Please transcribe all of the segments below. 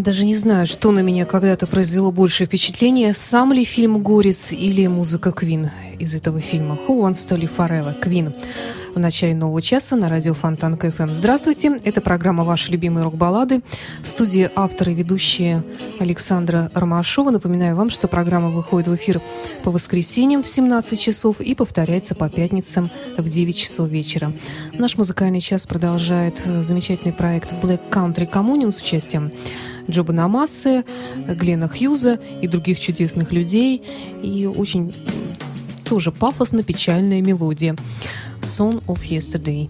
Даже не знаю, что на меня когда-то произвело большее впечатление, сам ли фильм «Горец» или музыка Квин из этого фильма «Who Wants to Live Forever» Квин. В начале нового часа на радио Фонтан КФМ. Здравствуйте, это программа «Ваши любимые рок-баллады». В студии автор и ведущая Александра Ромашова. Напоминаю вам, что программа выходит в эфир по воскресеньям в 17 часов и повторяется по пятницам в 9 часов вечера. Наш музыкальный час продолжает замечательный проект Black Country Communion с участием Джоба Намасы, Глена Хьюза и других чудесных людей. И очень тоже пафосно-печальная мелодия. Song of Yesterday.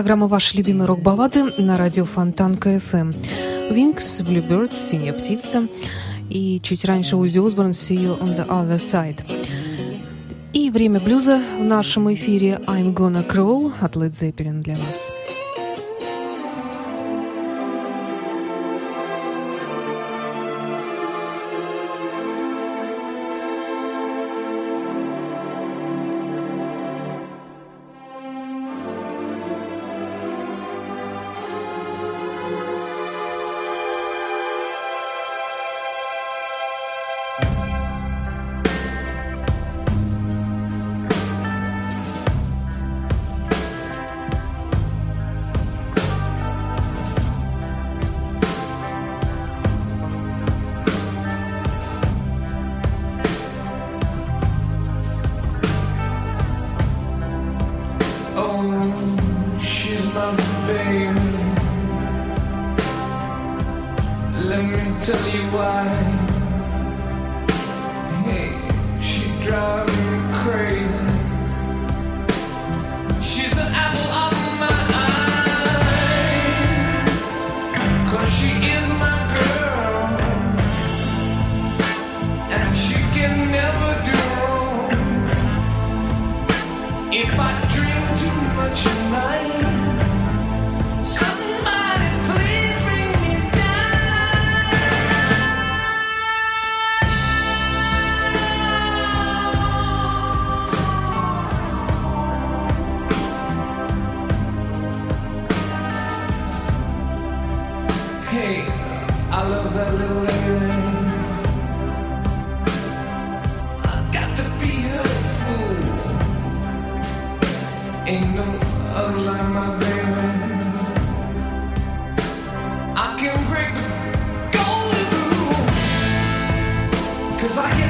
Программа «Ваши любимые рок-баллады» на радио Фонтанка FM. Wings, Bluebird, «Синяя птица» и чуть раньше Оззи Осборн «See you on the other side». И время блюза в нашем эфире «I'm gonna crawl» от Led Zeppelin для вас. Cause I can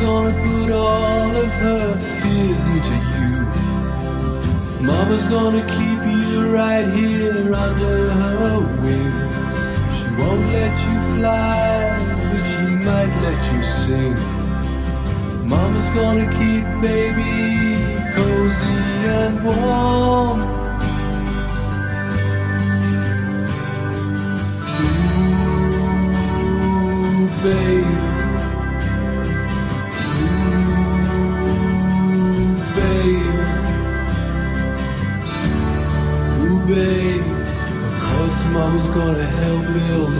gonna put all of her fears into you. Mama's gonna keep you right here under her wing. She won't let you fly, but she might let you sing. Mama's gonna keep baby cozy and warm. baby gonna help me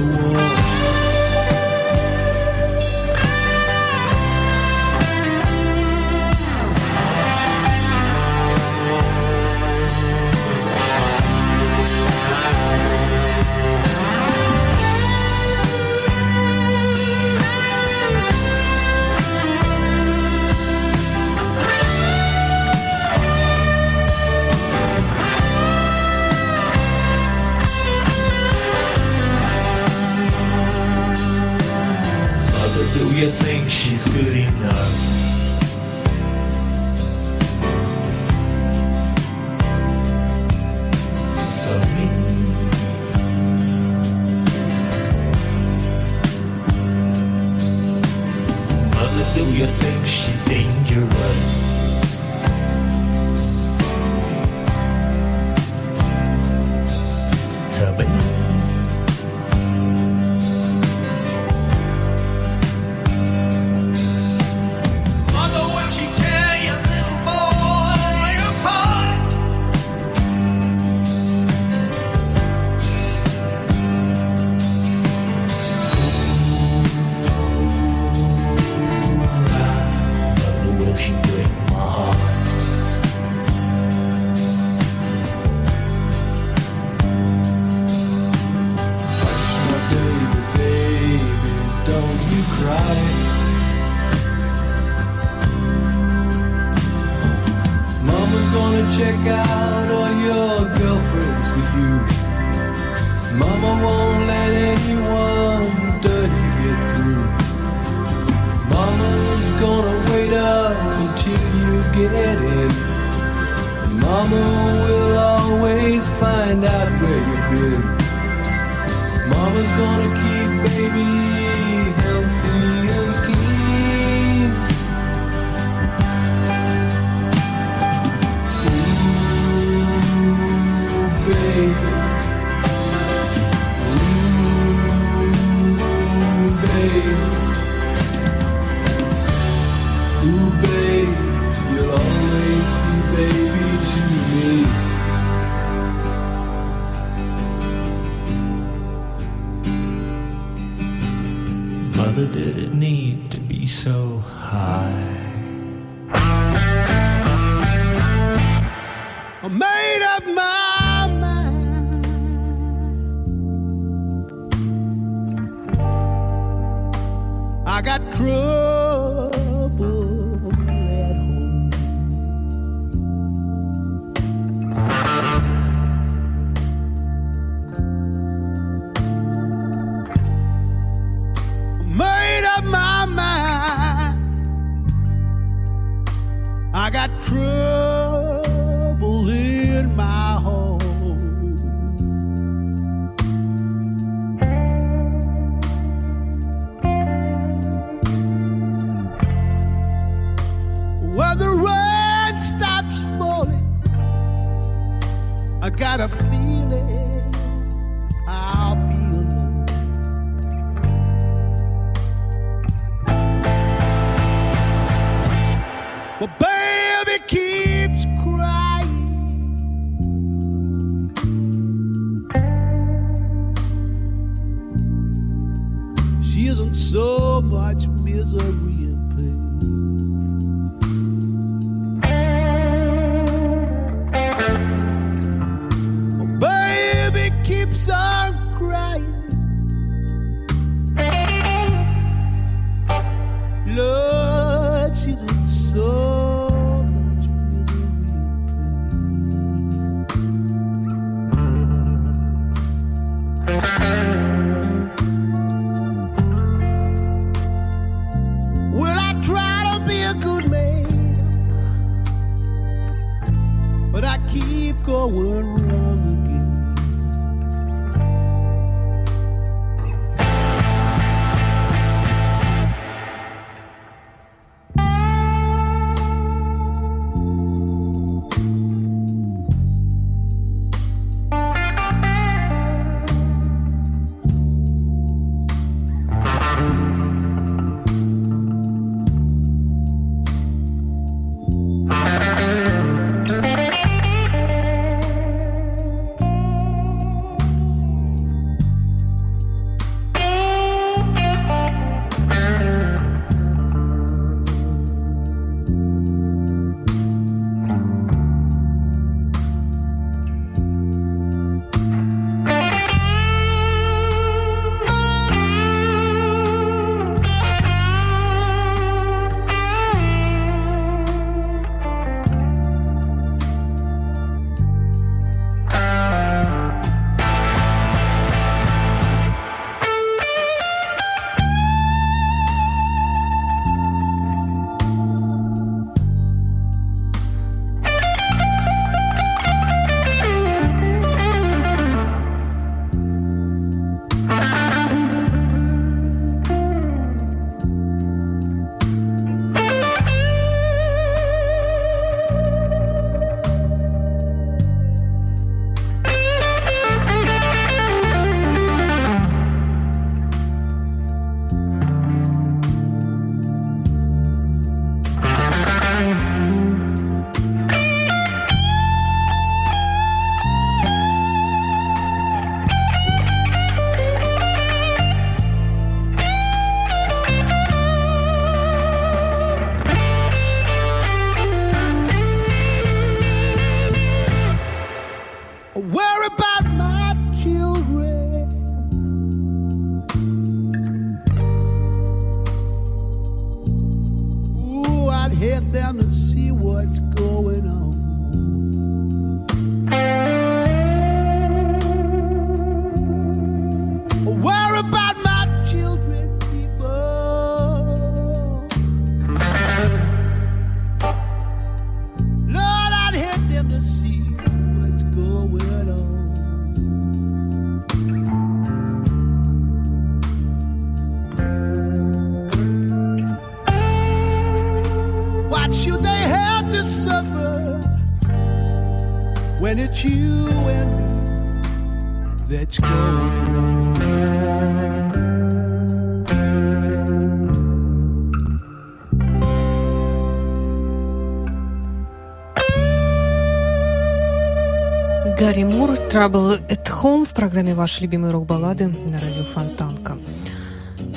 Trouble at Home в программе «Ваши любимые рок-баллады» на радио Фонтанка.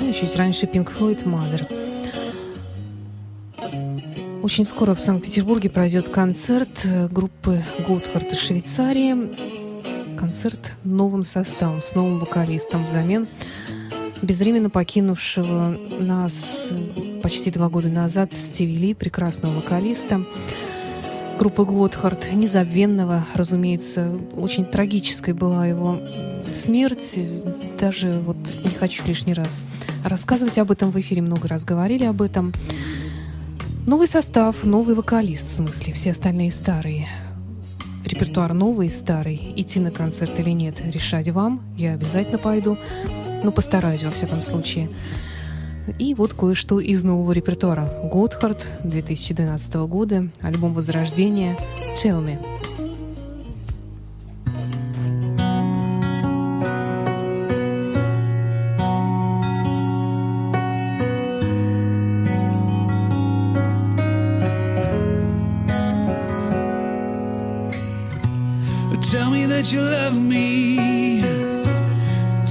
Ну и чуть раньше Pink Floyd Mother. Очень скоро в Санкт-Петербурге пройдет концерт группы Готхард из Швейцарии. Концерт новым составом, с новым вокалистом взамен безвременно покинувшего нас почти два года назад Стиви Ли, прекрасного вокалиста группы Готхард, незабвенного, разумеется, очень трагической была его смерть. Даже вот не хочу лишний раз рассказывать об этом в эфире, много раз говорили об этом. Новый состав, новый вокалист, в смысле, все остальные старые. Репертуар новый старый. Идти на концерт или нет, решать вам. Я обязательно пойду. Но постараюсь, во всяком случае. И вот кое-что из нового репертуара. Готхард 2012 года, альбом Возрождения «Tell Me». Tell me that you love me.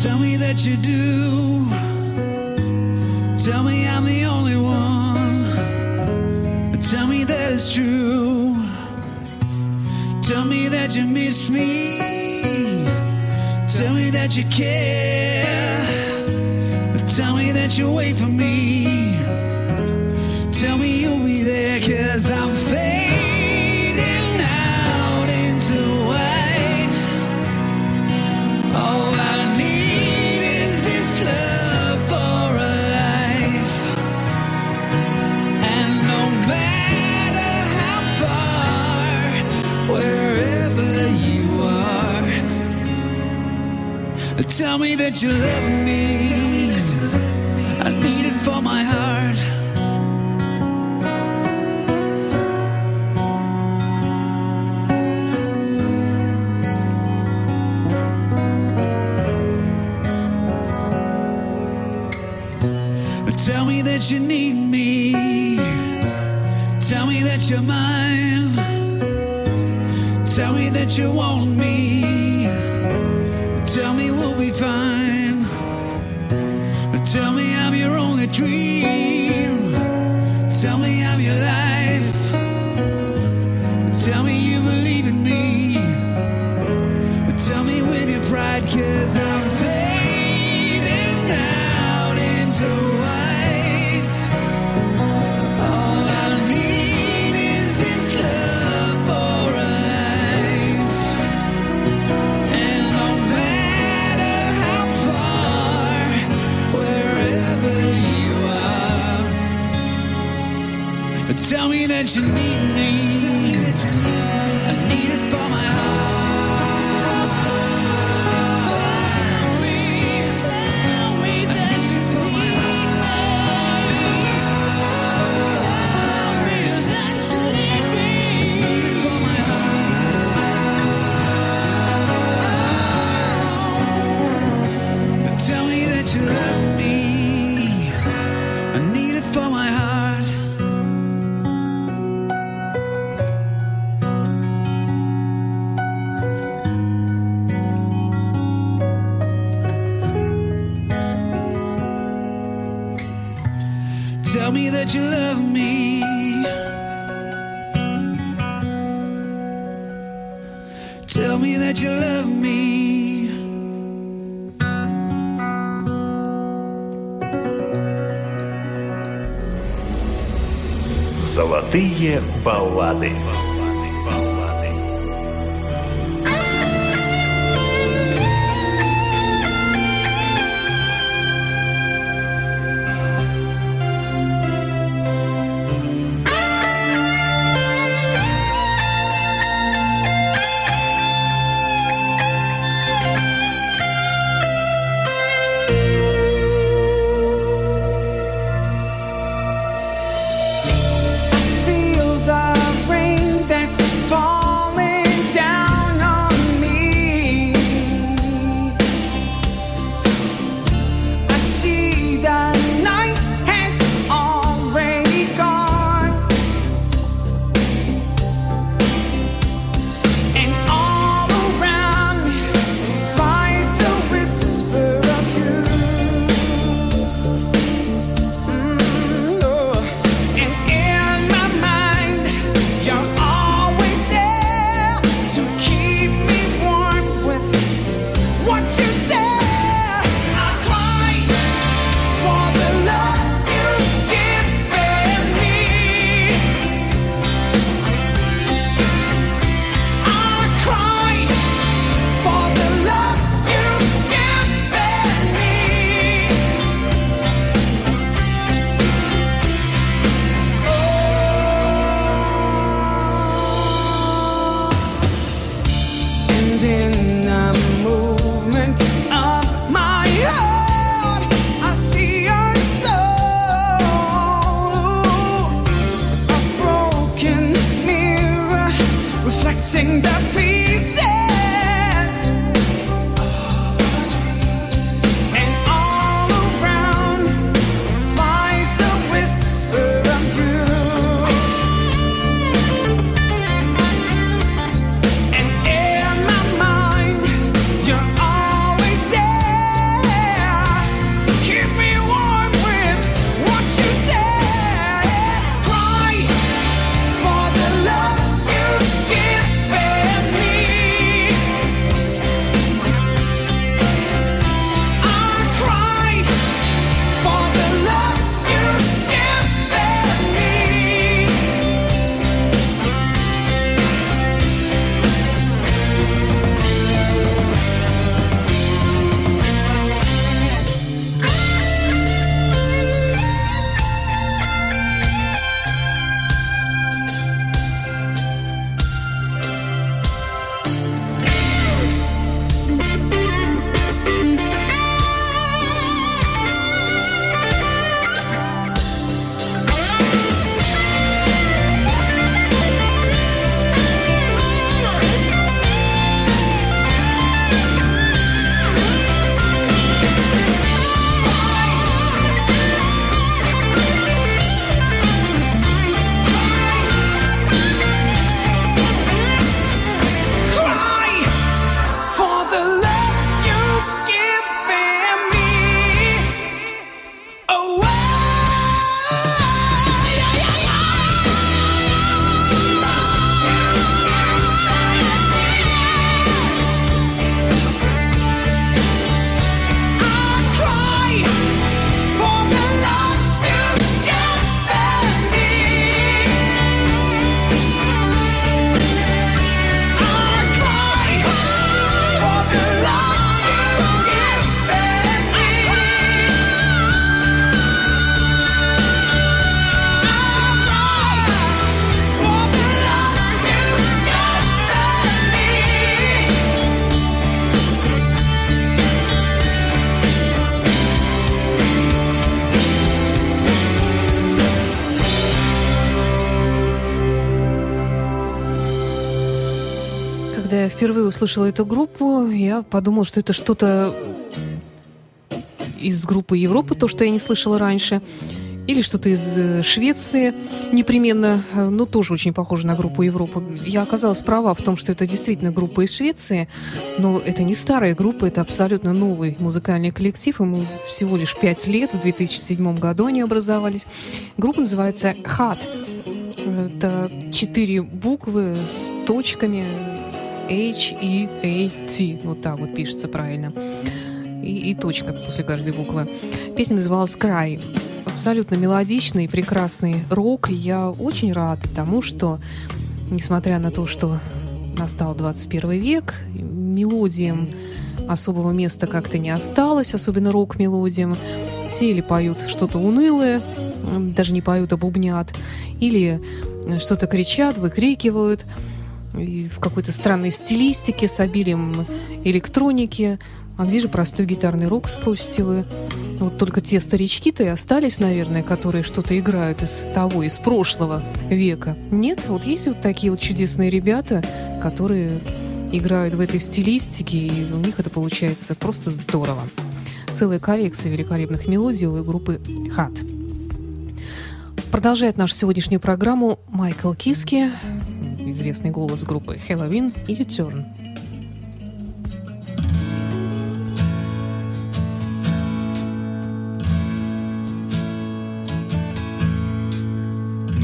Tell me that you do. Tell me I'm the only one. Tell me that it's true. Tell me that you miss me. Tell me that you care. Tell me that you wait for me. Tell me that you love me. I need it for my heart. Tell me that you need me. Tell me that you're mine. Tell me that you want me. Dream. Tell me I'm your life. Tell me you need me. баллады. услышала эту группу, я подумала, что это что-то из группы Европы, то, что я не слышала раньше, или что-то из э, Швеции непременно, э, но тоже очень похоже на группу Европы. Я оказалась права в том, что это действительно группа из Швеции, но это не старая группа, это абсолютно новый музыкальный коллектив, ему всего лишь пять лет, в 2007 году они образовались. Группа называется «Хат». Это четыре буквы с точками, H-E-A-T. Вот так вот пишется правильно. И, и точка после каждой буквы. Песня называлась «Край». Абсолютно мелодичный, прекрасный рок. Я очень рада тому, что, несмотря на то, что настал 21 век, мелодиям особого места как-то не осталось, особенно рок-мелодиям. Все или поют что-то унылое, даже не поют, а бубнят, или что-то кричат, выкрикивают и в какой-то странной стилистике с обилием электроники. А где же простой гитарный рок, спросите вы? Вот только те старички-то и остались, наверное, которые что-то играют из того, из прошлого века. Нет, вот есть вот такие вот чудесные ребята, которые играют в этой стилистике, и у них это получается просто здорово. Целая коллекция великолепных мелодий у группы «Хат». Продолжает нашу сегодняшнюю программу Майкл Киски, известный голос группы Halloween и U-Turn.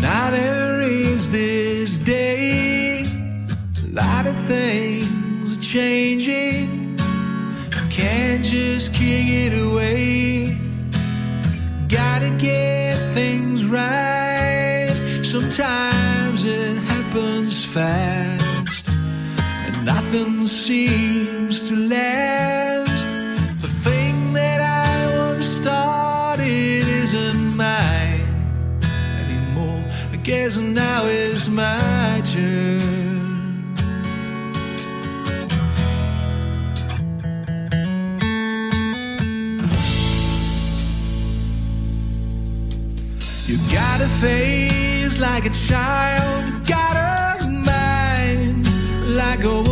Now there is this day, a lot of things are changing. Can't just kick it away. Gotta get things right. Sometimes it happens fast, and nothing seems to last. The thing that I once started isn't mine anymore. I guess now is my turn. You got a face like a child, I go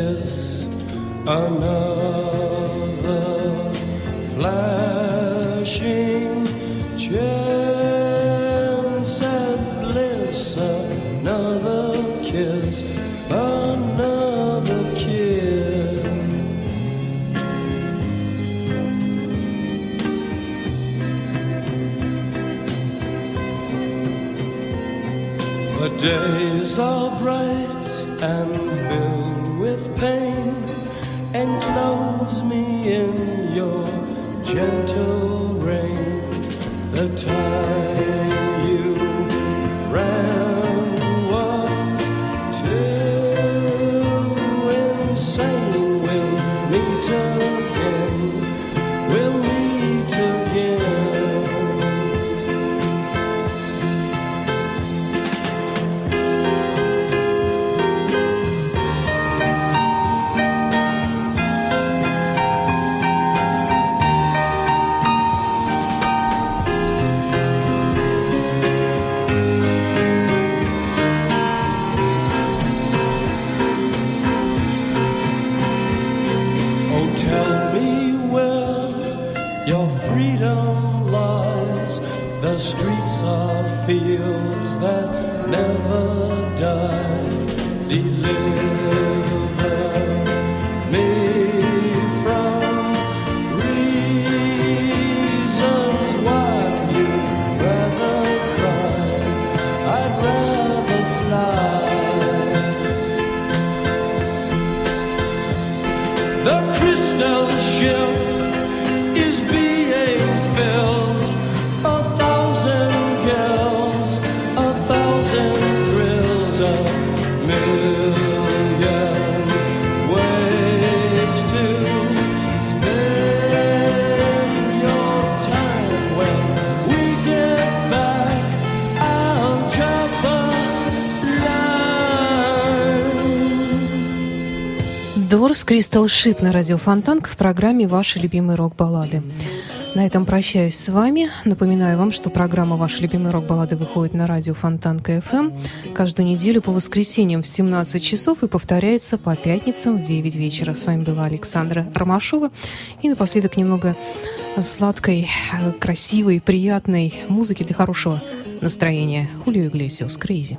kiss another flashing chance at bliss, another kiss, another kiss. The days of Кристал Шип на радио Фонтанка в программе «Ваши любимые рок-баллады». На этом прощаюсь с вами. Напоминаю вам, что программа «Ваши любимые рок-баллады» выходит на радио Фонтанка FM эм». каждую неделю по воскресеньям в 17 часов и повторяется по пятницам в 9 вечера. С вами была Александра Ромашова. И напоследок немного сладкой, красивой, приятной музыки для хорошего настроения. Хулио Иглесиус, Крейзи.